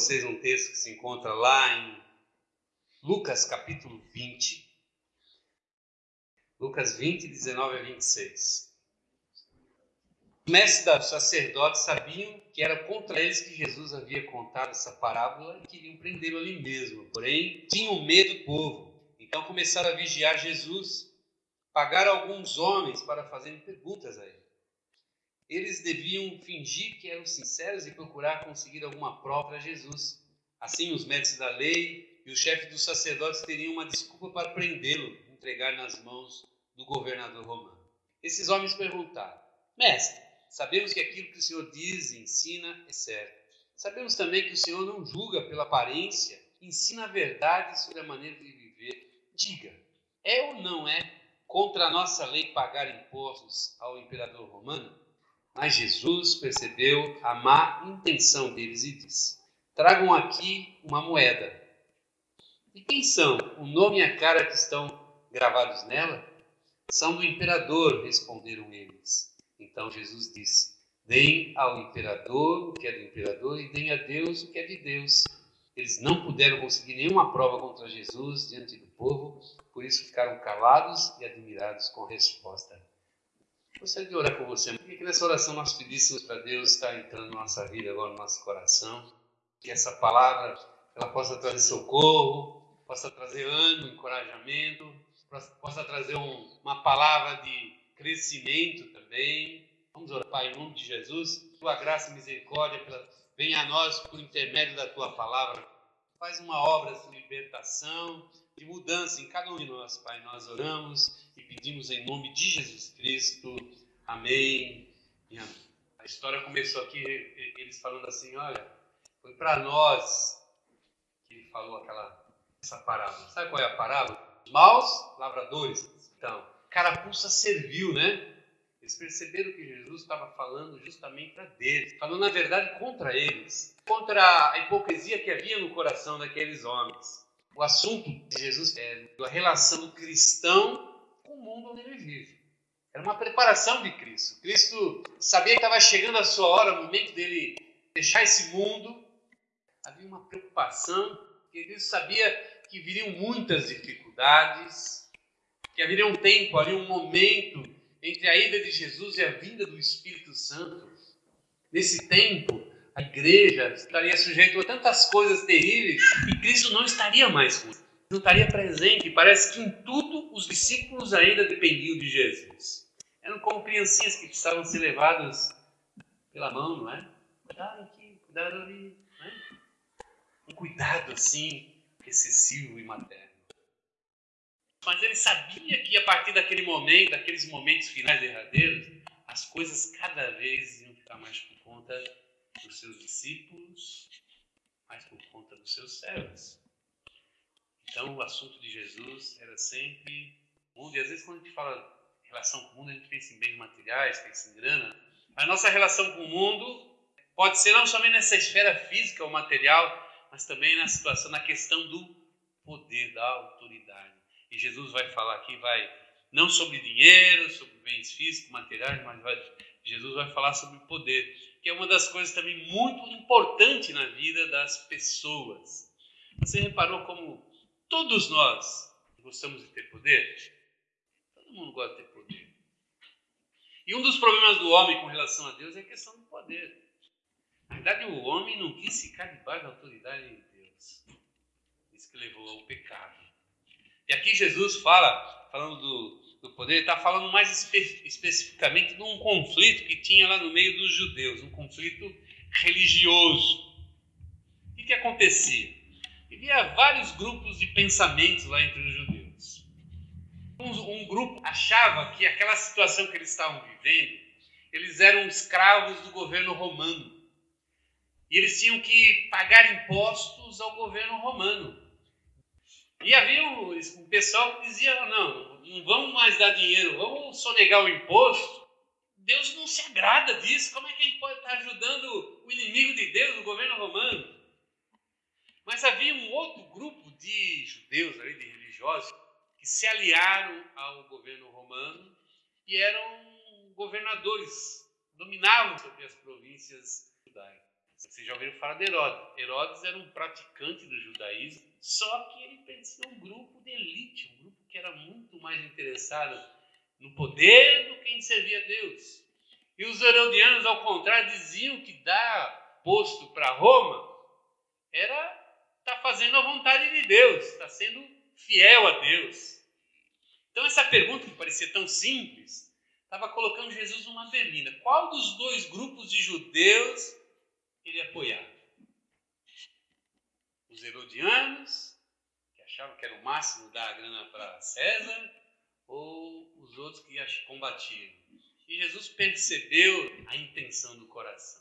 vocês um texto que se encontra lá em Lucas capítulo 20. Lucas 20, 19 a 26. Os mestres dos sacerdotes sabiam que era contra eles que Jesus havia contado essa parábola e queriam prendê-lo ali mesmo. Porém, tinham medo do povo. Então começaram a vigiar Jesus. Pagaram alguns homens para fazerem perguntas a ele. Eles deviam fingir que eram sinceros e procurar conseguir alguma prova para Jesus. Assim, os mestres da lei e os chefes dos sacerdotes teriam uma desculpa para prendê-lo, entregar nas mãos do governador romano. Esses homens perguntaram: Mestre, sabemos que aquilo que o Senhor diz e ensina é certo. Sabemos também que o Senhor não julga pela aparência, ensina a verdade sobre a maneira de viver. Diga, é ou não é contra a nossa lei pagar impostos ao imperador romano? Mas Jesus percebeu a má intenção deles e disse: Tragam aqui uma moeda. E quem são o nome e a cara que estão gravados nela? São do imperador, responderam eles. Então Jesus disse: Deem ao imperador o que é do imperador e deem a Deus o que é de Deus. Eles não puderam conseguir nenhuma prova contra Jesus diante do povo, por isso ficaram calados e admirados com a resposta. Gostaria de orar com você. Queria que nessa oração nós pedíssemos para Deus estar entrando na nossa vida agora, no nosso coração. Que essa palavra ela possa trazer socorro, possa trazer ânimo, encorajamento, possa trazer um, uma palavra de crescimento também. Vamos orar, Pai, em nome de Jesus. Tua graça e misericórdia venha a nós por intermédio da tua palavra. Faz uma obra de libertação, de mudança em cada um de nós, Pai. Nós oramos pedimos em nome de Jesus Cristo. Amém. Amém. A história começou aqui, eles falando assim: olha, foi para nós que ele falou aquela essa parábola. Sabe qual é a parábola? Maus lavradores. Então, carapuça serviu, né? Eles perceberam que Jesus estava falando justamente para deles, falando na verdade contra eles, contra a hipocrisia que havia no coração daqueles homens. O assunto de Jesus é a relação do cristão com o mundo onde ele vive. Era uma preparação de Cristo. Cristo sabia que estava chegando a sua hora, o momento dele deixar esse mundo. Havia uma preocupação, porque Cristo sabia que viriam muitas dificuldades, que haveria um tempo ali, um momento entre a ida de Jesus e a vinda do Espírito Santo. Nesse tempo, a igreja estaria sujeita a tantas coisas terríveis e Cristo não estaria mais com não estaria presente. Parece que em tudo os discípulos ainda dependiam de Jesus. Eram como criancinhas que precisavam ser levadas pela mão, não é? Cuidado aqui, cuidado ali. É? Um cuidado assim, excessivo e materno. Mas ele sabia que a partir daquele momento, daqueles momentos finais derradeiros, as coisas cada vez iam ficar mais por conta dos seus discípulos, mas por conta dos seus servos. Então, o assunto de Jesus era sempre mundo. E às vezes, quando a gente fala relação com o mundo, a gente pensa em bens materiais, pensa em grana. A nossa relação com o mundo pode ser não somente nessa esfera física ou material, mas também na situação, na questão do poder, da autoridade. E Jesus vai falar aqui, vai não sobre dinheiro, sobre bens físicos, materiais, mas vai, Jesus vai falar sobre poder que é uma das coisas também muito importante na vida das pessoas. Você reparou como todos nós gostamos de ter poder? Todo mundo gosta de ter poder. E um dos problemas do homem com relação a Deus é a questão do poder. Na verdade, o homem não quis ficar debaixo da autoridade de Deus. Isso que levou ao pecado. E aqui Jesus fala, falando do, do poder, está falando mais espe especificamente de um conflito que tinha lá no meio dos judeus, um conflito religioso. O que, que acontecia? Havia vários grupos de pensamentos lá entre os judeus. Um, um grupo achava que aquela situação que eles estavam vivendo, eles eram escravos do governo romano. E eles tinham que pagar impostos ao governo romano. E havia um, um pessoal que dizia: não, não vamos mais dar dinheiro, vamos sonegar o imposto. Deus não se agrada disso. Como é que a gente pode estar ajudando o inimigo de Deus, o governo romano? Mas havia um outro grupo de judeus, ali, de religiosos, que se aliaram ao governo romano e eram governadores, dominavam sobre as províncias judaicas. Vocês já ouviram falar de Herodes. Herodes era um praticante do judaísmo, só que ele pertencia a um grupo de elite, um grupo que era muito mais interessado no poder do que em servir a Deus. E os herodianos, ao contrário, diziam que dar posto para Roma era estar tá fazendo a vontade de Deus, estar tá sendo fiel a Deus. Então, essa pergunta que parecia tão simples, estava colocando Jesus numa berlina. Qual dos dois grupos de judeus ele apoiava? Os herodianos, que achavam que era o máximo dar a grana para César, ou os outros que combatiam? E Jesus percebeu a intenção do coração.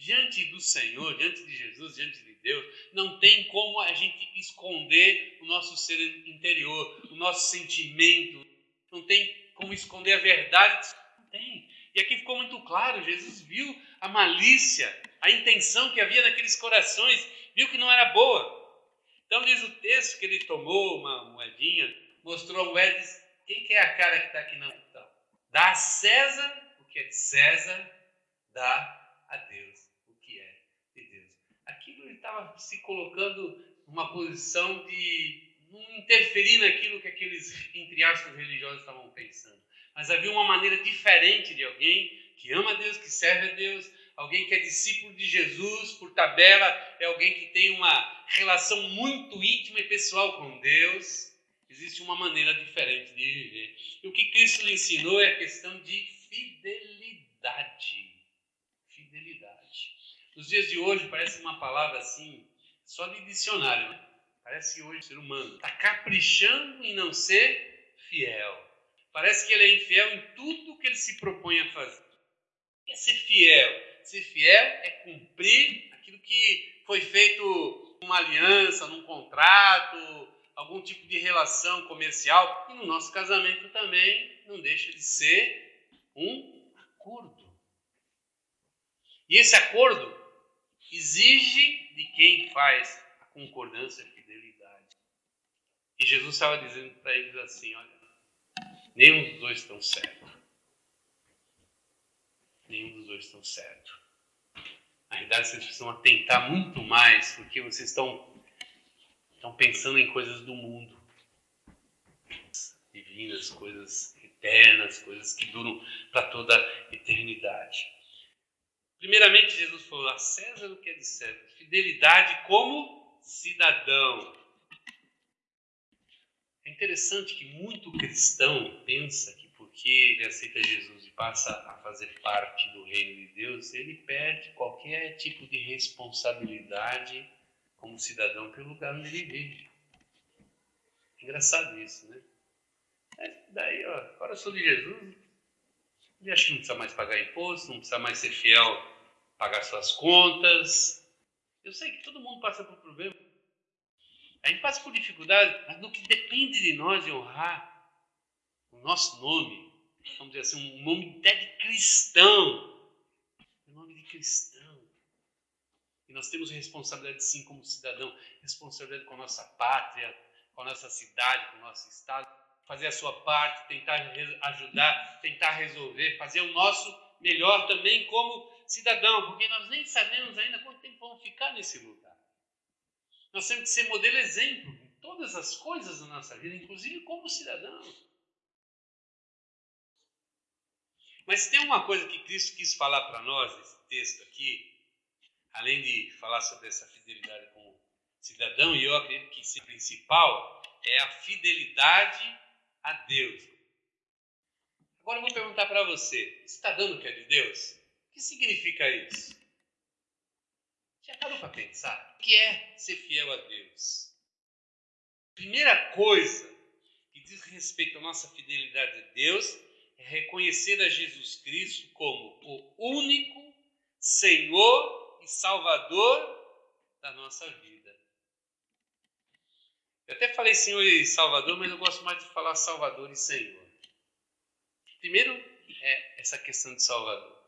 Diante do Senhor, diante de Jesus, diante de Deus, não tem como a gente esconder o nosso ser interior, o nosso sentimento, não tem como esconder a verdade. Não tem. E aqui ficou muito claro: Jesus viu a malícia, a intenção que havia naqueles corações, viu que não era boa. Então diz o texto que ele tomou uma moedinha, mostrou a moeda e Quem que é a cara que está aqui não? Então, dá a César o que é de César, dá a Deus o que é de Deus. Aquilo ele estava se colocando numa posição de não interferir naquilo que aqueles, entre aspas, religiosos estavam pensando. Mas havia uma maneira diferente de alguém que ama a Deus, que serve a Deus, alguém que é discípulo de Jesus, por tabela, é alguém que tem uma relação muito íntima e pessoal com Deus. Existe uma maneira diferente de viver. E o que Cristo lhe ensinou é a questão de fidelidade. Fidelidade. Nos dias de hoje parece uma palavra assim, só de dicionário, né? Parece que hoje o ser humano está caprichando em não ser fiel. Parece que ele é infiel em tudo que ele se propõe a fazer. O que é ser fiel? Ser fiel é cumprir aquilo que foi feito numa aliança, num contrato, algum tipo de relação comercial. E no nosso casamento também não deixa de ser um acordo. E esse acordo exige de quem faz a concordância e Jesus estava dizendo para eles assim: olha, nenhum dos dois estão certo. Nenhum dos dois estão certo. Na realidade, vocês precisam atentar muito mais, porque vocês estão, estão pensando em coisas do mundo divinas, coisas eternas, coisas que duram para toda a eternidade. Primeiramente, Jesus falou a César o que é de César, fidelidade como cidadão. É interessante que muito cristão pensa que porque ele aceita Jesus e passa a fazer parte do reino de Deus, ele perde qualquer tipo de responsabilidade como cidadão pelo lugar onde ele vive. Engraçado isso, né? Daí, ó, agora eu sou de Jesus, ele acha que não precisa mais pagar imposto, não precisa mais ser fiel, pagar suas contas. Eu sei que todo mundo passa por problema. A gente passa por dificuldade, mas no que depende de nós de honrar o nosso nome, vamos dizer assim, um nome até de cristão, um nome de cristão. E nós temos responsabilidade sim como cidadão, responsabilidade com a nossa pátria, com a nossa cidade, com o nosso estado, fazer a sua parte, tentar ajudar, tentar resolver, fazer o nosso melhor também como cidadão, porque nós nem sabemos ainda quanto tempo vamos ficar nesse lugar. Nós temos que ser modelo exemplo em todas as coisas da nossa vida, inclusive como cidadão. Mas tem uma coisa que Cristo quis falar para nós nesse texto aqui, além de falar sobre essa fidelidade como cidadão, e eu acredito que isso é principal, é a fidelidade a Deus. Agora eu vou perguntar para você: você está dando o que é de Deus? O que significa isso? Já parou para pensar? O que é ser fiel a Deus? Primeira coisa que diz respeito à nossa fidelidade a Deus é reconhecer a Jesus Cristo como o único Senhor e Salvador da nossa vida. Eu até falei Senhor e Salvador, mas eu gosto mais de falar Salvador e Senhor. Primeiro é essa questão de Salvador.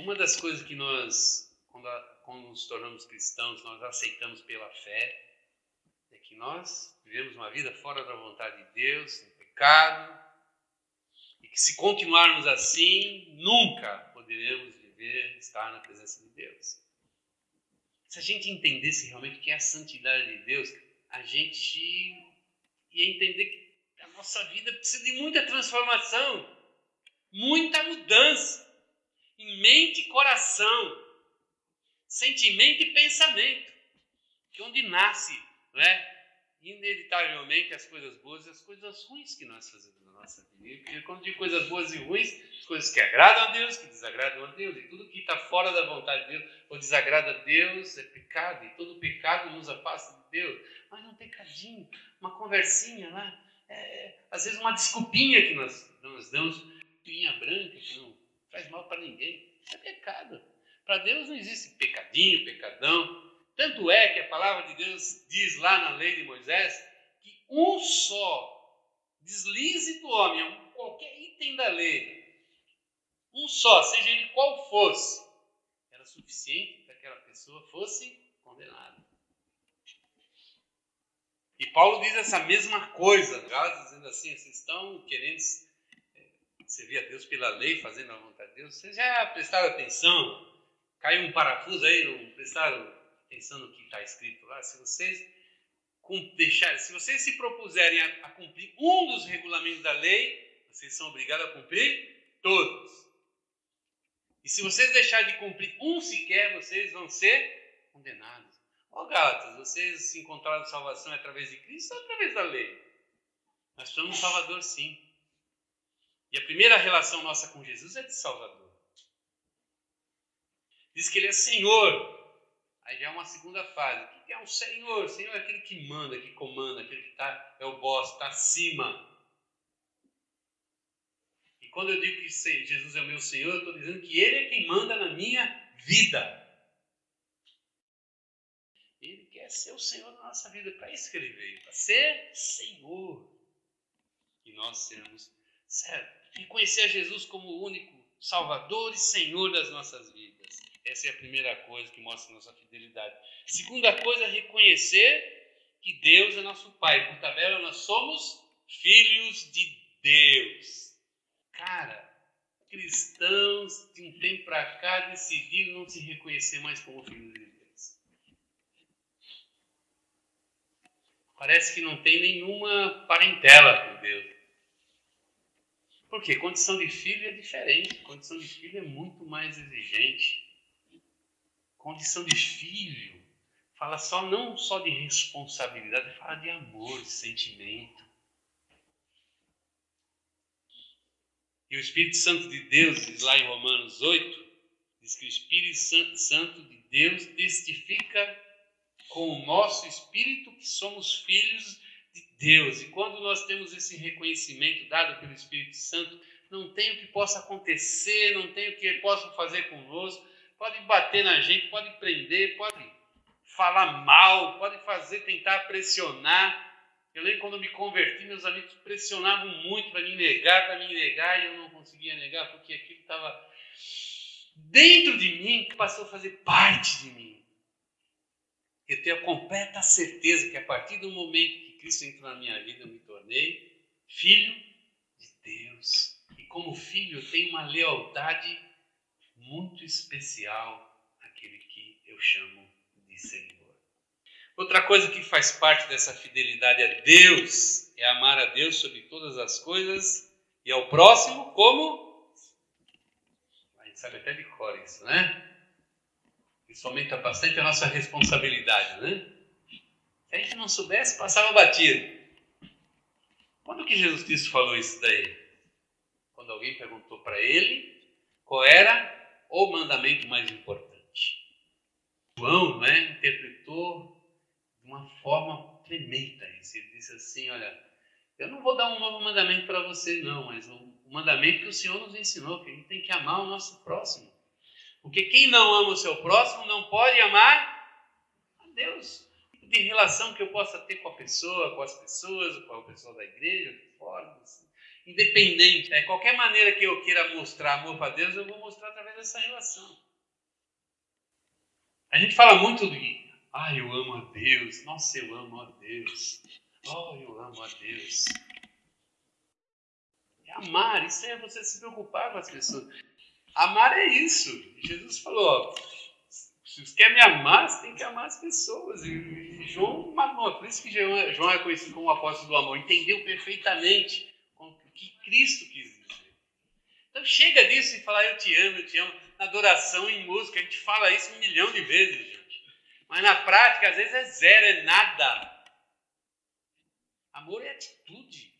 Uma das coisas que nós, quando quando nos tornamos cristãos, nós aceitamos pela fé é que nós vivemos uma vida fora da vontade de Deus, em pecado, e que se continuarmos assim, nunca poderemos viver, estar na presença de Deus. Se a gente entendesse realmente o que é a santidade de Deus, a gente ia entender que a nossa vida precisa de muita transformação, muita mudança em mente e coração, sentimento e pensamento, que onde nasce, né? inevitavelmente as coisas boas e as coisas ruins que nós fazemos na nossa vida. E quando digo coisas boas e ruins, as coisas que agradam a Deus, que desagradam a Deus, e tudo que está fora da vontade de Deus ou desagrada a Deus é pecado, e todo pecado nos afasta de Deus. Mas um pecadinho, uma conversinha lá, é, às vezes uma desculpinha que nós, nós damos, pinha branca, que não faz mal para ninguém, é pecado. Para Deus não existe pecadinho, pecadão. Tanto é que a palavra de Deus diz lá na lei de Moisés que um só deslize do homem, qualquer item da lei, um só, seja ele qual fosse, era suficiente para que aquela pessoa fosse condenada. E Paulo diz essa mesma coisa, dizendo assim: vocês estão querendo é, servir a Deus pela lei, fazendo a vontade de Deus. Vocês já prestaram atenção? Caiu um parafuso aí, não prestaram pensando no que está escrito lá, se vocês deixar, se vocês se propuserem a, a, cumprir um dos regulamentos da lei, vocês são obrigados a cumprir todos. E se vocês deixarem de cumprir um sequer, vocês vão ser condenados. Ó oh, Gálatas, vocês se encontraram salvação através de Cristo ou através da lei? Nós somos um Salvador, sim. E a primeira relação nossa com Jesus é de Salvador. Diz que Ele é Senhor, Aí já é uma segunda fase. O que é um Senhor? Senhor é aquele que manda, que comanda, aquele que tá, é o boss, está acima. E quando eu digo que Jesus é o meu Senhor, eu estou dizendo que Ele é quem manda na minha vida. Ele quer ser o Senhor da nossa vida. Para isso que Ele veio, para ser Senhor. E nós sermos certo. E conhecer a Jesus como o único Salvador e Senhor das nossas vidas. Essa é a primeira coisa que mostra nossa fidelidade. Segunda coisa reconhecer que Deus é nosso Pai. Por tabela, nós somos filhos de Deus. Cara, cristãos de um tempo para cá decidiram não se reconhecer mais como filhos de Deus. Parece que não tem nenhuma parentela com Deus. Porque condição de filho é diferente, condição de filho é muito mais exigente condição de filho, fala só não só de responsabilidade, fala de amor, de sentimento. E o Espírito Santo de Deus, diz lá em Romanos 8, diz que o Espírito Santo de Deus testifica com o nosso espírito que somos filhos de Deus. E quando nós temos esse reconhecimento dado pelo Espírito Santo, não tem o que possa acontecer, não tem o que ele possa fazer conosco, pode bater na gente, pode prender, pode falar mal, pode fazer, tentar pressionar. Eu lembro quando me converti, meus amigos pressionavam muito para me negar, para me negar, e eu não conseguia negar porque aquilo estava dentro de mim, que passou a fazer parte de mim. Eu tenho a completa certeza que a partir do momento que Cristo entrou na minha vida, eu me tornei filho de Deus. E como filho, tenho uma lealdade muito especial aquele que eu chamo de Senhor. Outra coisa que faz parte dessa fidelidade a Deus é amar a Deus sobre todas as coisas e ao próximo como? A gente sabe até de cor isso, né? Isso aumenta bastante a nossa responsabilidade, né? Se a gente não soubesse, passava batido. Quando que Jesus Cristo falou isso daí? Quando alguém perguntou para ele qual era o mandamento mais importante. João né, interpretou de uma forma tremenda isso. Ele disse assim: Olha, eu não vou dar um novo mandamento para você, não, mas o mandamento que o Senhor nos ensinou, que a gente tem que amar o nosso próximo. Porque quem não ama o seu próximo não pode amar a Deus. De relação que eu possa ter com a pessoa, com as pessoas, com a pessoa da igreja, fora, assim independente. É, qualquer maneira que eu queira mostrar amor para Deus, eu vou mostrar através dessa relação. A gente fala muito de, ah, eu amo a Deus, nossa, eu amo a Deus, oh, eu amo a Deus. É amar, isso é você se preocupar com as pessoas. Amar é isso. Jesus falou: se você quer me amar, você tem que amar as pessoas. E João, por isso que João é conhecido como apóstolo do amor, entendeu perfeitamente o que Cristo quis dizer. Então chega disso e falar eu te amo, eu te amo. Na adoração, em música, a gente fala isso um milhão de vezes, gente. Mas na prática, às vezes é zero, é nada. Amor é atitude.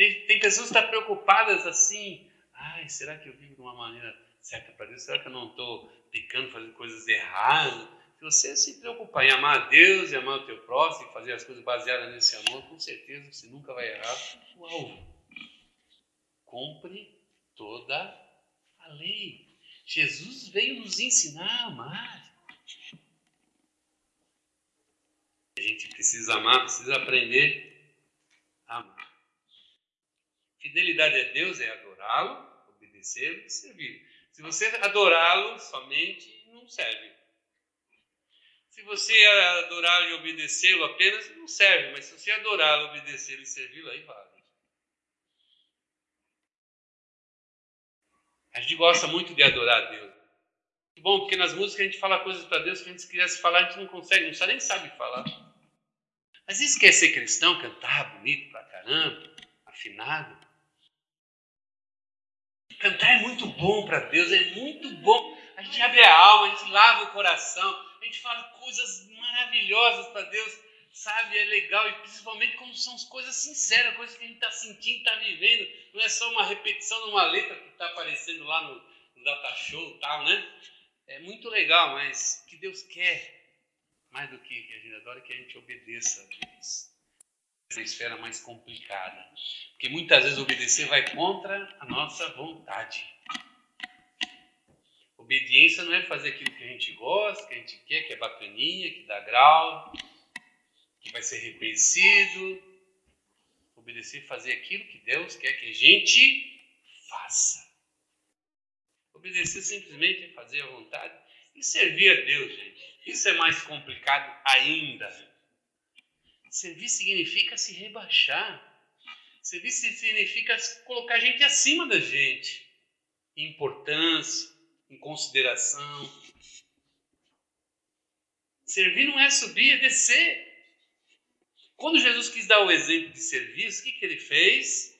Tem, tem pessoas que estão preocupadas assim. Ai, será que eu vivo de uma maneira certa para Deus? Será que eu não estou pecando, fazendo coisas erradas? Se você se preocupar em amar a Deus e amar o teu próximo e fazer as coisas baseadas nesse amor, com certeza você nunca vai errar alvo. Cumpre toda a lei. Jesus veio nos ensinar a amar. A gente precisa amar, precisa aprender. Fidelidade a Deus é adorá-lo, obedecê-lo e servir. Se você adorá-lo somente, não serve. Se você adorá-lo e obedecê-lo apenas, não serve. Mas se você adorá-lo, obedecê-lo e servi-lo, aí vale. A gente gosta muito de adorar a Deus. Que bom, porque nas músicas a gente fala coisas para Deus que a gente quisesse falar, a gente não consegue, não sabe, nem sabe falar. Mas isso quer ser cristão, cantar bonito pra caramba, afinado. Cantar é muito bom para Deus, é muito bom. A gente abre a alma, a gente lava o coração, a gente fala coisas maravilhosas para Deus, sabe? É legal, e principalmente quando são coisas sinceras, coisas que a gente está sentindo, está vivendo. Não é só uma repetição de uma letra que está aparecendo lá no, no data show e tal, né? É muito legal, mas o que Deus quer, mais do que que a gente adora, é que a gente obedeça a Deus. Essa esfera mais complicada. Porque muitas vezes obedecer vai contra a nossa vontade. Obediência não é fazer aquilo que a gente gosta, que a gente quer, que é bacaninha, que dá grau, que vai ser reconhecido. Obedecer e fazer aquilo que Deus quer que a gente faça. Obedecer simplesmente é fazer a vontade e servir a Deus, gente. Isso é mais complicado ainda. Servir significa se rebaixar. Servir significa colocar a gente acima da gente. Em importância, em consideração. Servir não é subir, é descer. Quando Jesus quis dar o exemplo de serviço, o que, que ele fez?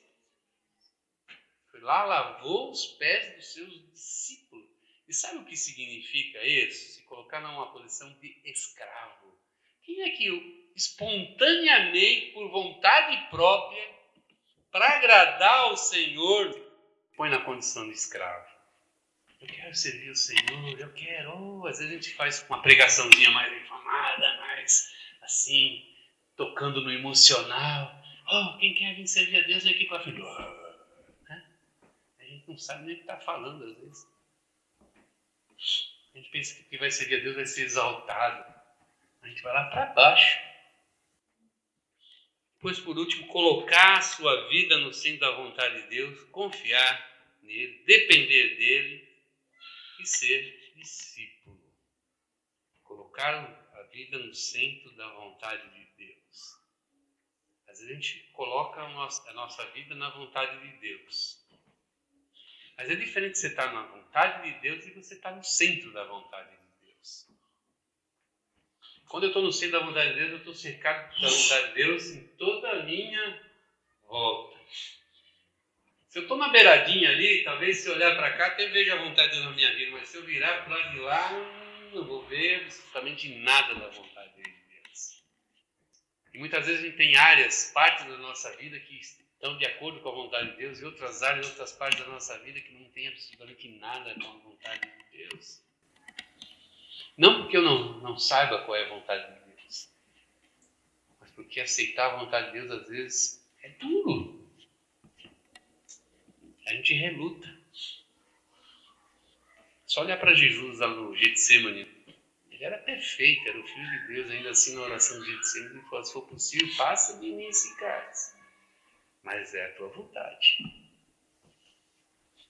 Foi lá, lavou os pés dos seus discípulos. E sabe o que significa isso? Se colocar numa posição de escravo. Quem é que espontaneamente, por vontade própria, para agradar ao Senhor, põe na condição de escravo? Eu quero servir o Senhor, eu quero. Oh, às vezes a gente faz uma pregaçãozinha mais inflamada, mais assim, tocando no emocional. Oh, quem quer vir servir a Deus vem aqui para a. Né? A gente não sabe nem o que está falando às vezes. A gente pensa que quem vai servir a Deus vai ser exaltado. A gente vai lá para baixo. Pois, por último, colocar a sua vida no centro da vontade de Deus, confiar nele, depender dele e ser discípulo. Colocar a vida no centro da vontade de Deus. Às vezes a gente coloca a nossa, a nossa vida na vontade de Deus. Mas é diferente você estar na vontade de Deus e você estar no centro da vontade de Deus. Quando eu estou no centro da vontade de Deus, eu estou cercado da vontade de Deus em toda a minha volta. Se eu estou na beiradinha ali, talvez se eu olhar para cá, até veja a vontade de Deus na minha vida, mas se eu virar para o lado de lá, não vou ver absolutamente nada da vontade de Deus. E muitas vezes a gente tem áreas, partes da nossa vida que estão de acordo com a vontade de Deus e outras áreas, outras partes da nossa vida que não tem absolutamente nada com a vontade de Deus. Não porque eu não, não saiba qual é a vontade de Deus, mas porque aceitar a vontade de Deus às vezes é duro. A gente reluta. Só olhar para Jesus lá no Getsemane. Ele era perfeito, era o Filho de Deus, ainda assim na oração de Getsemane, ele falou, se for possível, faça de mim esse cálice. Mas é a tua vontade.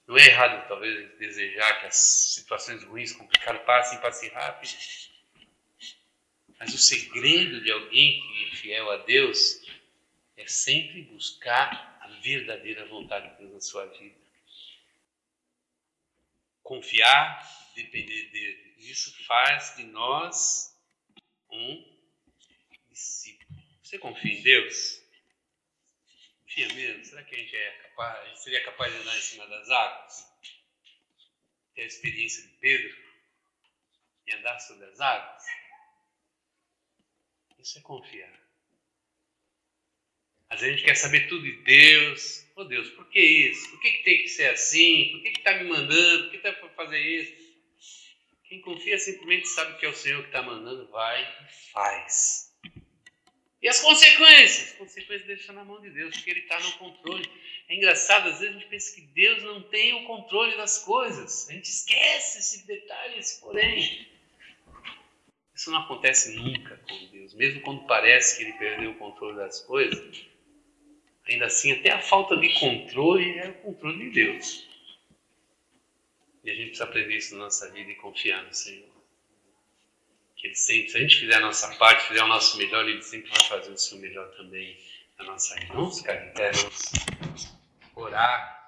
Não é errado, talvez, desejar que as situações ruins, complicadas, passem, passem rápido. Mas o segredo de alguém que é fiel a Deus é sempre buscar a verdadeira vontade de Deus na sua vida. confiar, depender dele. Isso faz de nós um discípulo. Você confia em Deus? Confia mesmo? Será que a gente, é capaz, seria capaz de andar em cima das águas? Ter a experiência de Pedro e andar sobre as águas? Isso é confiar. Às vezes a gente quer saber tudo de Deus. Oh Deus, por que isso? Por que, que tem que ser assim? Por que está me mandando? Por que está para fazer isso? Quem confia simplesmente sabe que é o Senhor que está mandando, vai e faz. E as consequências? As consequências deixa na mão de Deus, porque Ele está no controle. É engraçado, às vezes a gente pensa que Deus não tem o controle das coisas. A gente esquece esse detalhe, esse porém. Isso não acontece nunca com Deus. Mesmo quando parece que Ele perdeu o controle das coisas, Ainda assim, até a falta de controle é o controle de Deus. E a gente precisa aprender isso na nossa vida e confiar no Senhor. Que Ele sempre, se a gente fizer a nossa parte, fizer o nosso melhor, Ele sempre vai fazer o seu melhor também na nossa vida. Vamos ficar em pé, vamos orar.